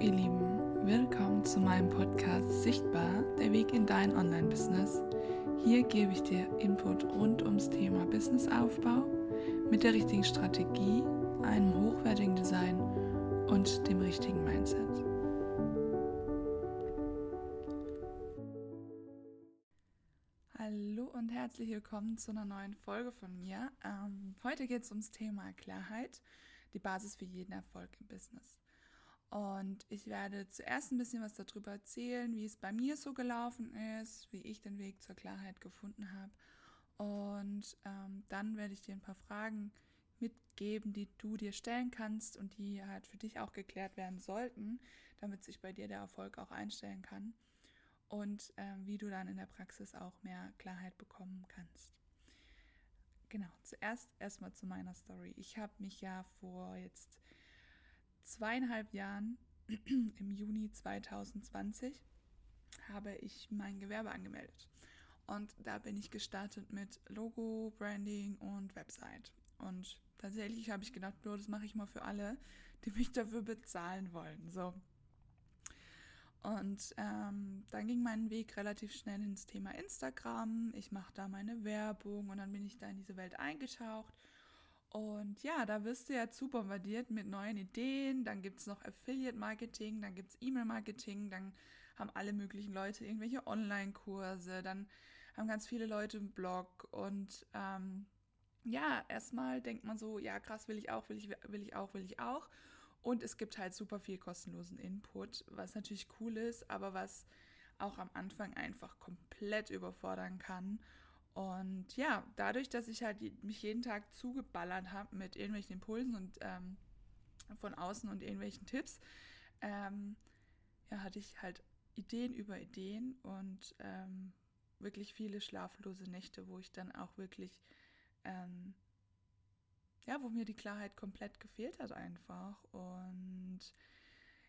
ihr Lieben, willkommen zu meinem Podcast Sichtbar, der Weg in dein Online-Business. Hier gebe ich dir Input rund ums Thema Businessaufbau mit der richtigen Strategie, einem hochwertigen Design und dem richtigen Mindset. Hallo und herzlich willkommen zu einer neuen Folge von mir. Ähm, heute geht es ums Thema Klarheit, die Basis für jeden Erfolg im Business. Und ich werde zuerst ein bisschen was darüber erzählen, wie es bei mir so gelaufen ist, wie ich den Weg zur Klarheit gefunden habe. Und ähm, dann werde ich dir ein paar Fragen mitgeben, die du dir stellen kannst und die halt für dich auch geklärt werden sollten, damit sich bei dir der Erfolg auch einstellen kann. Und ähm, wie du dann in der Praxis auch mehr Klarheit bekommen kannst. Genau, zuerst erstmal zu meiner Story. Ich habe mich ja vor jetzt zweieinhalb Jahren, im Juni 2020, habe ich mein Gewerbe angemeldet. Und da bin ich gestartet mit Logo, Branding und Website. Und tatsächlich habe ich gedacht, das mache ich mal für alle, die mich dafür bezahlen wollen. So. Und ähm, dann ging mein Weg relativ schnell ins Thema Instagram. Ich mache da meine Werbung und dann bin ich da in diese Welt eingetaucht und ja, da wirst du ja zu bombardiert mit neuen Ideen. Dann gibt es noch Affiliate-Marketing, dann gibt es E-Mail-Marketing, dann haben alle möglichen Leute irgendwelche Online-Kurse, dann haben ganz viele Leute einen Blog. Und ähm, ja, erstmal denkt man so, ja, krass, will ich auch, will ich, will ich auch, will ich auch. Und es gibt halt super viel kostenlosen Input, was natürlich cool ist, aber was auch am Anfang einfach komplett überfordern kann. Und ja, dadurch, dass ich halt mich jeden Tag zugeballert habe mit irgendwelchen Impulsen und ähm, von außen und irgendwelchen Tipps, ähm, ja, hatte ich halt Ideen über Ideen und ähm, wirklich viele schlaflose Nächte, wo ich dann auch wirklich, ähm, ja, wo mir die Klarheit komplett gefehlt hat einfach. Und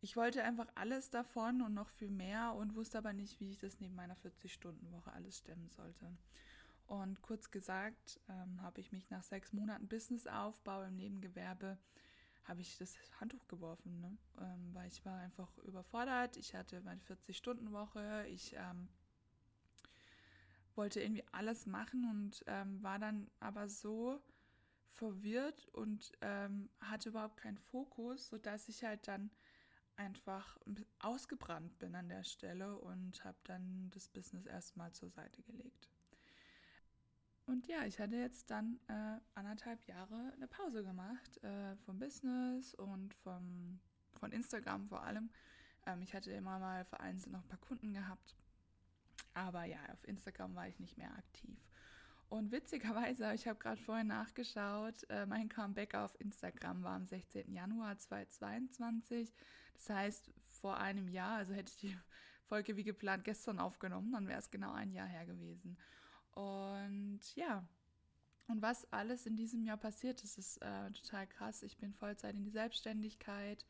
ich wollte einfach alles davon und noch viel mehr und wusste aber nicht, wie ich das neben meiner 40-Stunden-Woche alles stemmen sollte. Und kurz gesagt, ähm, habe ich mich nach sechs Monaten Businessaufbau im Nebengewerbe, habe ich das Handtuch geworfen, ne? ähm, weil ich war einfach überfordert. Ich hatte meine 40-Stunden-Woche, ich ähm, wollte irgendwie alles machen und ähm, war dann aber so verwirrt und ähm, hatte überhaupt keinen Fokus, sodass ich halt dann einfach ausgebrannt bin an der Stelle und habe dann das Business erstmal zur Seite gelegt. Und ja, ich hatte jetzt dann äh, anderthalb Jahre eine Pause gemacht äh, vom Business und vom, von Instagram vor allem. Ähm, ich hatte immer mal vereinzelt noch ein paar Kunden gehabt. Aber ja, auf Instagram war ich nicht mehr aktiv. Und witzigerweise, ich habe gerade vorhin nachgeschaut, äh, mein Comeback auf Instagram war am 16. Januar 2022. Das heißt, vor einem Jahr, also hätte ich die Folge wie geplant gestern aufgenommen, dann wäre es genau ein Jahr her gewesen. Und ja, und was alles in diesem Jahr passiert ist, ist äh, total krass. Ich bin Vollzeit in die Selbstständigkeit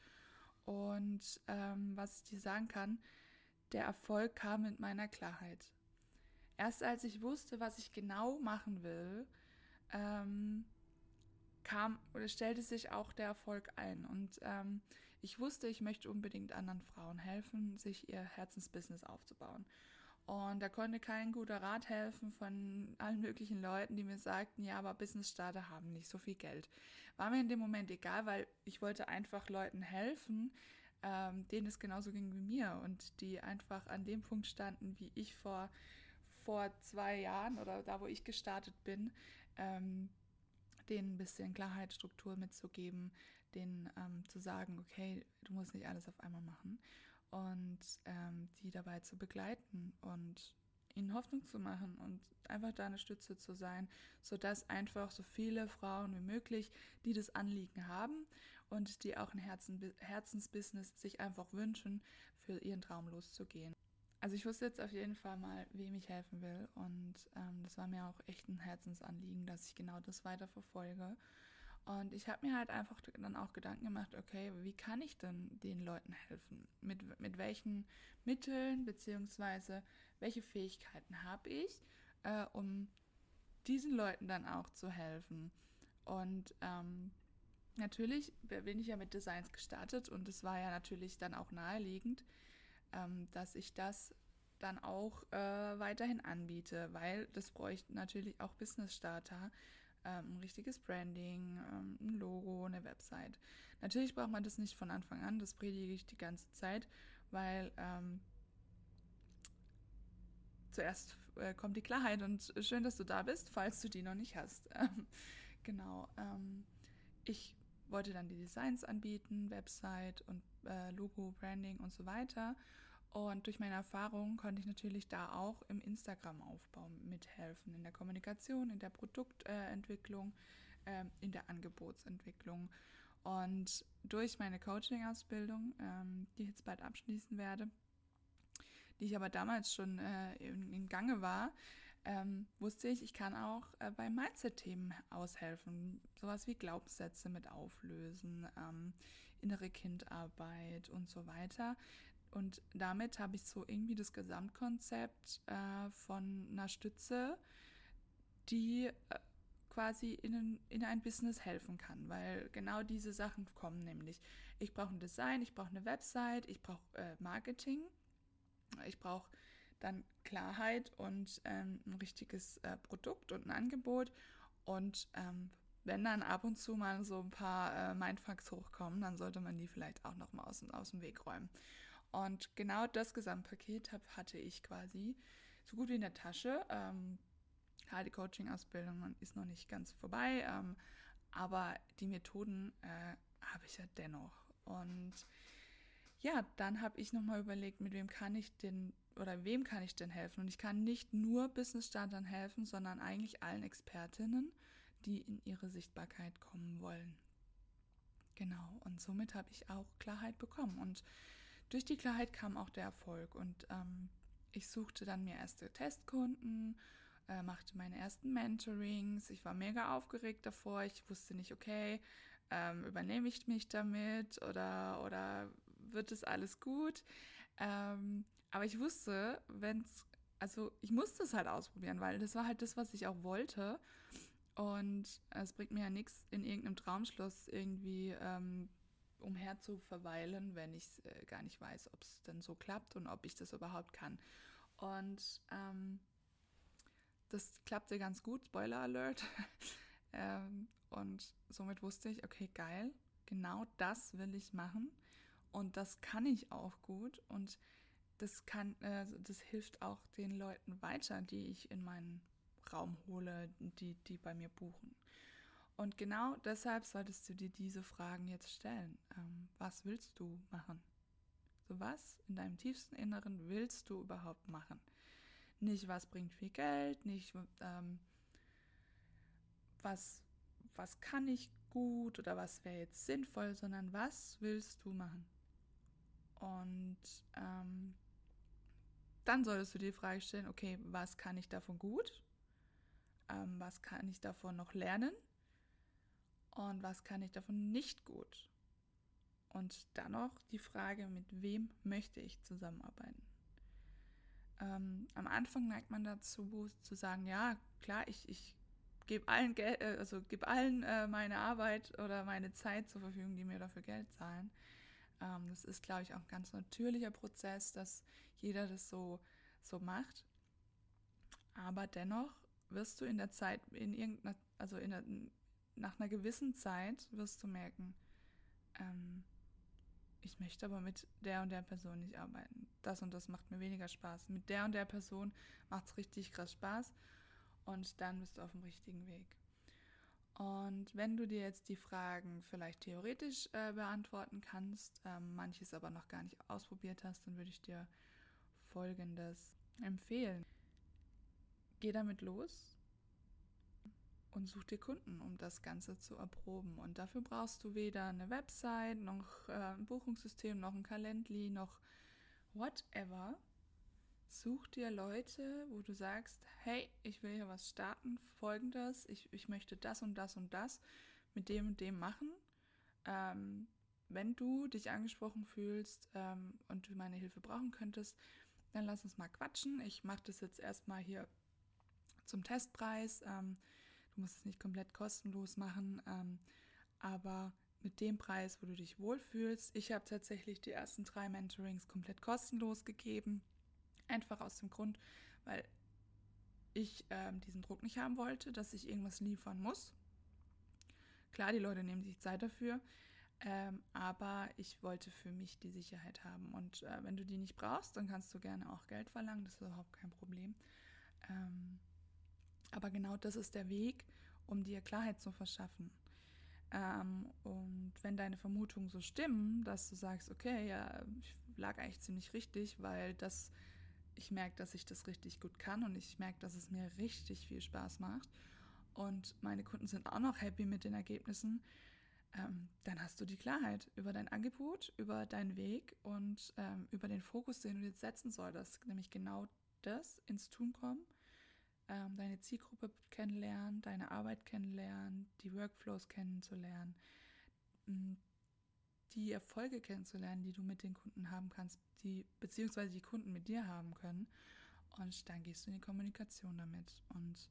und ähm, was ich dir sagen kann, der Erfolg kam mit meiner Klarheit. Erst als ich wusste, was ich genau machen will, ähm, kam oder stellte sich auch der Erfolg ein. Und ähm, ich wusste, ich möchte unbedingt anderen Frauen helfen, sich ihr Herzensbusiness aufzubauen. Und da konnte kein guter Rat helfen von allen möglichen Leuten, die mir sagten, ja, aber Business-Starter haben nicht so viel Geld. War mir in dem Moment egal, weil ich wollte einfach Leuten helfen, ähm, denen es genauso ging wie mir und die einfach an dem Punkt standen, wie ich vor, vor zwei Jahren oder da, wo ich gestartet bin, ähm, denen ein bisschen Klarheit, Struktur mitzugeben, denen ähm, zu sagen, okay, du musst nicht alles auf einmal machen und ähm, die dabei zu begleiten und ihnen Hoffnung zu machen und einfach da eine Stütze zu sein, sodass einfach so viele Frauen wie möglich, die das Anliegen haben und die auch ein Herzen, Herzensbusiness sich einfach wünschen, für ihren Traum loszugehen. Also ich wusste jetzt auf jeden Fall mal, wem ich helfen will und ähm, das war mir auch echt ein Herzensanliegen, dass ich genau das weiter verfolge und ich habe mir halt einfach dann auch Gedanken gemacht, okay, wie kann ich denn den Leuten helfen? Mit, mit welchen Mitteln beziehungsweise welche Fähigkeiten habe ich, äh, um diesen Leuten dann auch zu helfen? Und ähm, natürlich bin ich ja mit Designs gestartet und es war ja natürlich dann auch naheliegend, ähm, dass ich das dann auch äh, weiterhin anbiete, weil das bräuchte natürlich auch Business Starter, ein richtiges Branding, ähm, ein Logo, eine Website. Natürlich braucht man das nicht von Anfang an, das predige ich die ganze Zeit, weil ähm, zuerst äh, kommt die Klarheit und schön, dass du da bist, falls du die noch nicht hast. genau. Ähm, ich wollte dann die Designs anbieten, Website und äh, Logo, Branding und so weiter. Und durch meine Erfahrung konnte ich natürlich da auch im Instagram-Aufbau mithelfen, in der Kommunikation, in der Produktentwicklung, äh, in der Angebotsentwicklung. Und durch meine Coaching-Ausbildung, ähm, die ich jetzt bald abschließen werde, die ich aber damals schon äh, in, in, Gange war, ähm, wusste ich, ich kann auch äh, bei Mindset-Themen aushelfen. Sowas wie Glaubenssätze mit auflösen, ähm, innere Kindarbeit und so weiter. Und damit habe ich so irgendwie das Gesamtkonzept äh, von einer Stütze, die äh, quasi in, in ein Business helfen kann, weil genau diese Sachen kommen nämlich. Ich brauche ein Design, ich brauche eine Website, ich brauche äh, Marketing, ich brauche dann Klarheit und ähm, ein richtiges äh, Produkt und ein Angebot. Und ähm, wenn dann ab und zu mal so ein paar äh, Mindfucks hochkommen, dann sollte man die vielleicht auch noch mal aus, aus dem Weg räumen. Und genau das Gesamtpaket hatte ich quasi so gut wie in der Tasche. Ähm, die Coaching-Ausbildung ist noch nicht ganz vorbei, ähm, aber die Methoden äh, habe ich ja dennoch. Und ja, dann habe ich nochmal überlegt, mit wem kann ich denn oder wem kann ich denn helfen? Und ich kann nicht nur Business-Startern helfen, sondern eigentlich allen Expertinnen, die in ihre Sichtbarkeit kommen wollen. Genau, und somit habe ich auch Klarheit bekommen. Und durch die Klarheit kam auch der Erfolg und ähm, ich suchte dann mir erste Testkunden, äh, machte meine ersten Mentorings. Ich war mega aufgeregt davor. Ich wusste nicht, okay, ähm, übernehme ich mich damit oder, oder wird es alles gut? Ähm, aber ich wusste, wenn es, also ich musste es halt ausprobieren, weil das war halt das, was ich auch wollte. Und es bringt mir ja nichts, in irgendeinem Traumschloss irgendwie ähm, umher zu verweilen, wenn ich äh, gar nicht weiß, ob es denn so klappt und ob ich das überhaupt kann. Und ähm, das klappte ganz gut, Spoiler Alert. ähm, und somit wusste ich, okay, geil, genau das will ich machen. Und das kann ich auch gut. Und das kann, äh, das hilft auch den Leuten weiter, die ich in meinen Raum hole, die, die bei mir buchen. Und genau deshalb solltest du dir diese Fragen jetzt stellen. Ähm, was willst du machen? So was in deinem tiefsten Inneren willst du überhaupt machen? Nicht, was bringt viel Geld, nicht, ähm, was, was kann ich gut oder was wäre jetzt sinnvoll, sondern was willst du machen? Und ähm, dann solltest du dir die Frage stellen, okay, was kann ich davon gut? Ähm, was kann ich davon noch lernen? Und was kann ich davon nicht gut. Und dann noch die Frage, mit wem möchte ich zusammenarbeiten. Ähm, am Anfang neigt man dazu zu sagen, ja, klar, ich, ich gebe allen, Geld, äh, also gebe allen äh, meine Arbeit oder meine Zeit zur Verfügung, die mir dafür Geld zahlen. Ähm, das ist, glaube ich, auch ein ganz natürlicher Prozess, dass jeder das so, so macht. Aber dennoch wirst du in der Zeit, in irgendeiner, also in der, nach einer gewissen Zeit wirst du merken, ähm, ich möchte aber mit der und der Person nicht arbeiten. Das und das macht mir weniger Spaß. Mit der und der Person macht es richtig krass Spaß und dann bist du auf dem richtigen Weg. Und wenn du dir jetzt die Fragen vielleicht theoretisch äh, beantworten kannst, ähm, manches aber noch gar nicht ausprobiert hast, dann würde ich dir Folgendes empfehlen. Geh damit los, und such dir Kunden, um das Ganze zu erproben. Und dafür brauchst du weder eine Website, noch äh, ein Buchungssystem, noch ein Calendly, noch whatever. Such dir Leute, wo du sagst, hey, ich will hier was starten, folgendes, ich, ich möchte das und das und das mit dem und dem machen. Ähm, wenn du dich angesprochen fühlst ähm, und du meine Hilfe brauchen könntest, dann lass uns mal quatschen. Ich mache das jetzt erstmal hier zum Testpreis. Ähm, Du musst es nicht komplett kostenlos machen, ähm, aber mit dem Preis, wo du dich wohlfühlst. Ich habe tatsächlich die ersten drei Mentorings komplett kostenlos gegeben. Einfach aus dem Grund, weil ich ähm, diesen Druck nicht haben wollte, dass ich irgendwas liefern muss. Klar, die Leute nehmen sich Zeit dafür, ähm, aber ich wollte für mich die Sicherheit haben. Und äh, wenn du die nicht brauchst, dann kannst du gerne auch Geld verlangen, das ist überhaupt kein Problem. Ähm, aber genau das ist der Weg, um dir Klarheit zu verschaffen. Ähm, und wenn deine Vermutungen so stimmen, dass du sagst, okay, ja, ich lag eigentlich ziemlich richtig, weil das, ich merke, dass ich das richtig gut kann und ich merke, dass es mir richtig viel Spaß macht und meine Kunden sind auch noch happy mit den Ergebnissen, ähm, dann hast du die Klarheit über dein Angebot, über deinen Weg und ähm, über den Fokus, den du jetzt setzen solltest, nämlich genau das ins Tun kommen ähm, deine Zielgruppe kennenlernen, deine Arbeit kennenlernen, die Workflows kennenzulernen, die Erfolge kennenzulernen, die du mit den Kunden haben kannst, die beziehungsweise die Kunden mit dir haben können. Und dann gehst du in die Kommunikation damit. Und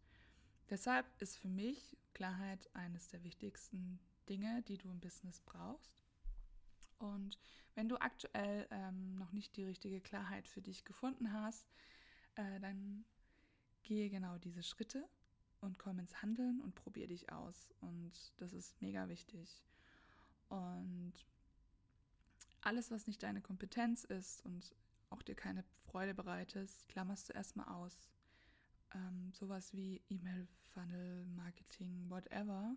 deshalb ist für mich Klarheit eines der wichtigsten Dinge, die du im Business brauchst. Und wenn du aktuell ähm, noch nicht die richtige Klarheit für dich gefunden hast, äh, dann gehe genau diese Schritte und komm ins Handeln und probier dich aus. Und das ist mega wichtig. Und alles, was nicht deine Kompetenz ist und auch dir keine Freude bereitet, klammerst du erstmal aus. Ähm, sowas wie E-Mail-Funnel, Marketing, whatever,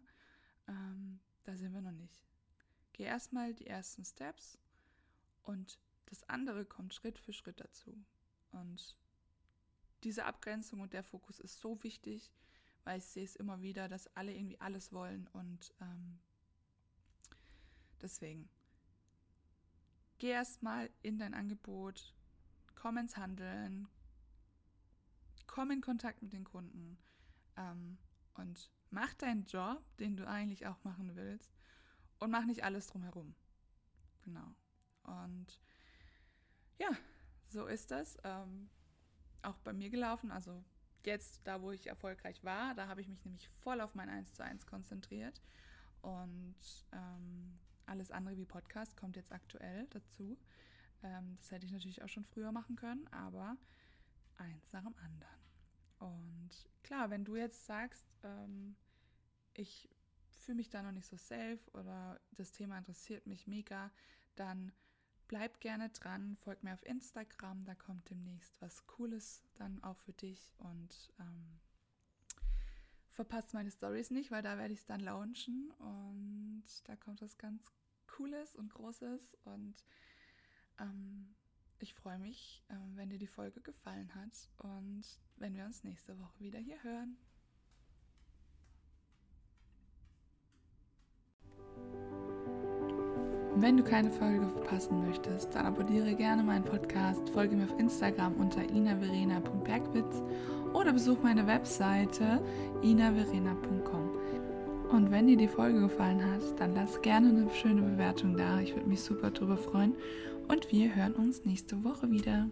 ähm, da sind wir noch nicht. Geh erstmal die ersten Steps und das andere kommt Schritt für Schritt dazu. Und diese Abgrenzung und der Fokus ist so wichtig, weil ich sehe es immer wieder, dass alle irgendwie alles wollen und ähm, deswegen geh erstmal in dein Angebot, komm ins Handeln, komm in Kontakt mit den Kunden ähm, und mach deinen Job, den du eigentlich auch machen willst und mach nicht alles drumherum. Genau. Und ja, so ist das. Ähm, auch bei mir gelaufen. Also jetzt, da wo ich erfolgreich war, da habe ich mich nämlich voll auf mein 1 zu 1 konzentriert. Und ähm, alles andere wie Podcast kommt jetzt aktuell dazu. Ähm, das hätte ich natürlich auch schon früher machen können, aber eins nach dem anderen. Und klar, wenn du jetzt sagst, ähm, ich fühle mich da noch nicht so safe oder das Thema interessiert mich mega, dann Bleib gerne dran, folg mir auf Instagram, da kommt demnächst was Cooles dann auch für dich und ähm, verpasst meine Stories nicht, weil da werde ich es dann launchen und da kommt was ganz Cooles und Großes und ähm, ich freue mich, äh, wenn dir die Folge gefallen hat und wenn wir uns nächste Woche wieder hier hören. Wenn du keine Folge verpassen möchtest, dann abonniere gerne meinen Podcast, folge mir auf Instagram unter inaverena.bergwitz oder besuch meine Webseite inaverena.com. Und wenn dir die Folge gefallen hat, dann lass gerne eine schöne Bewertung da. Ich würde mich super darüber freuen. Und wir hören uns nächste Woche wieder.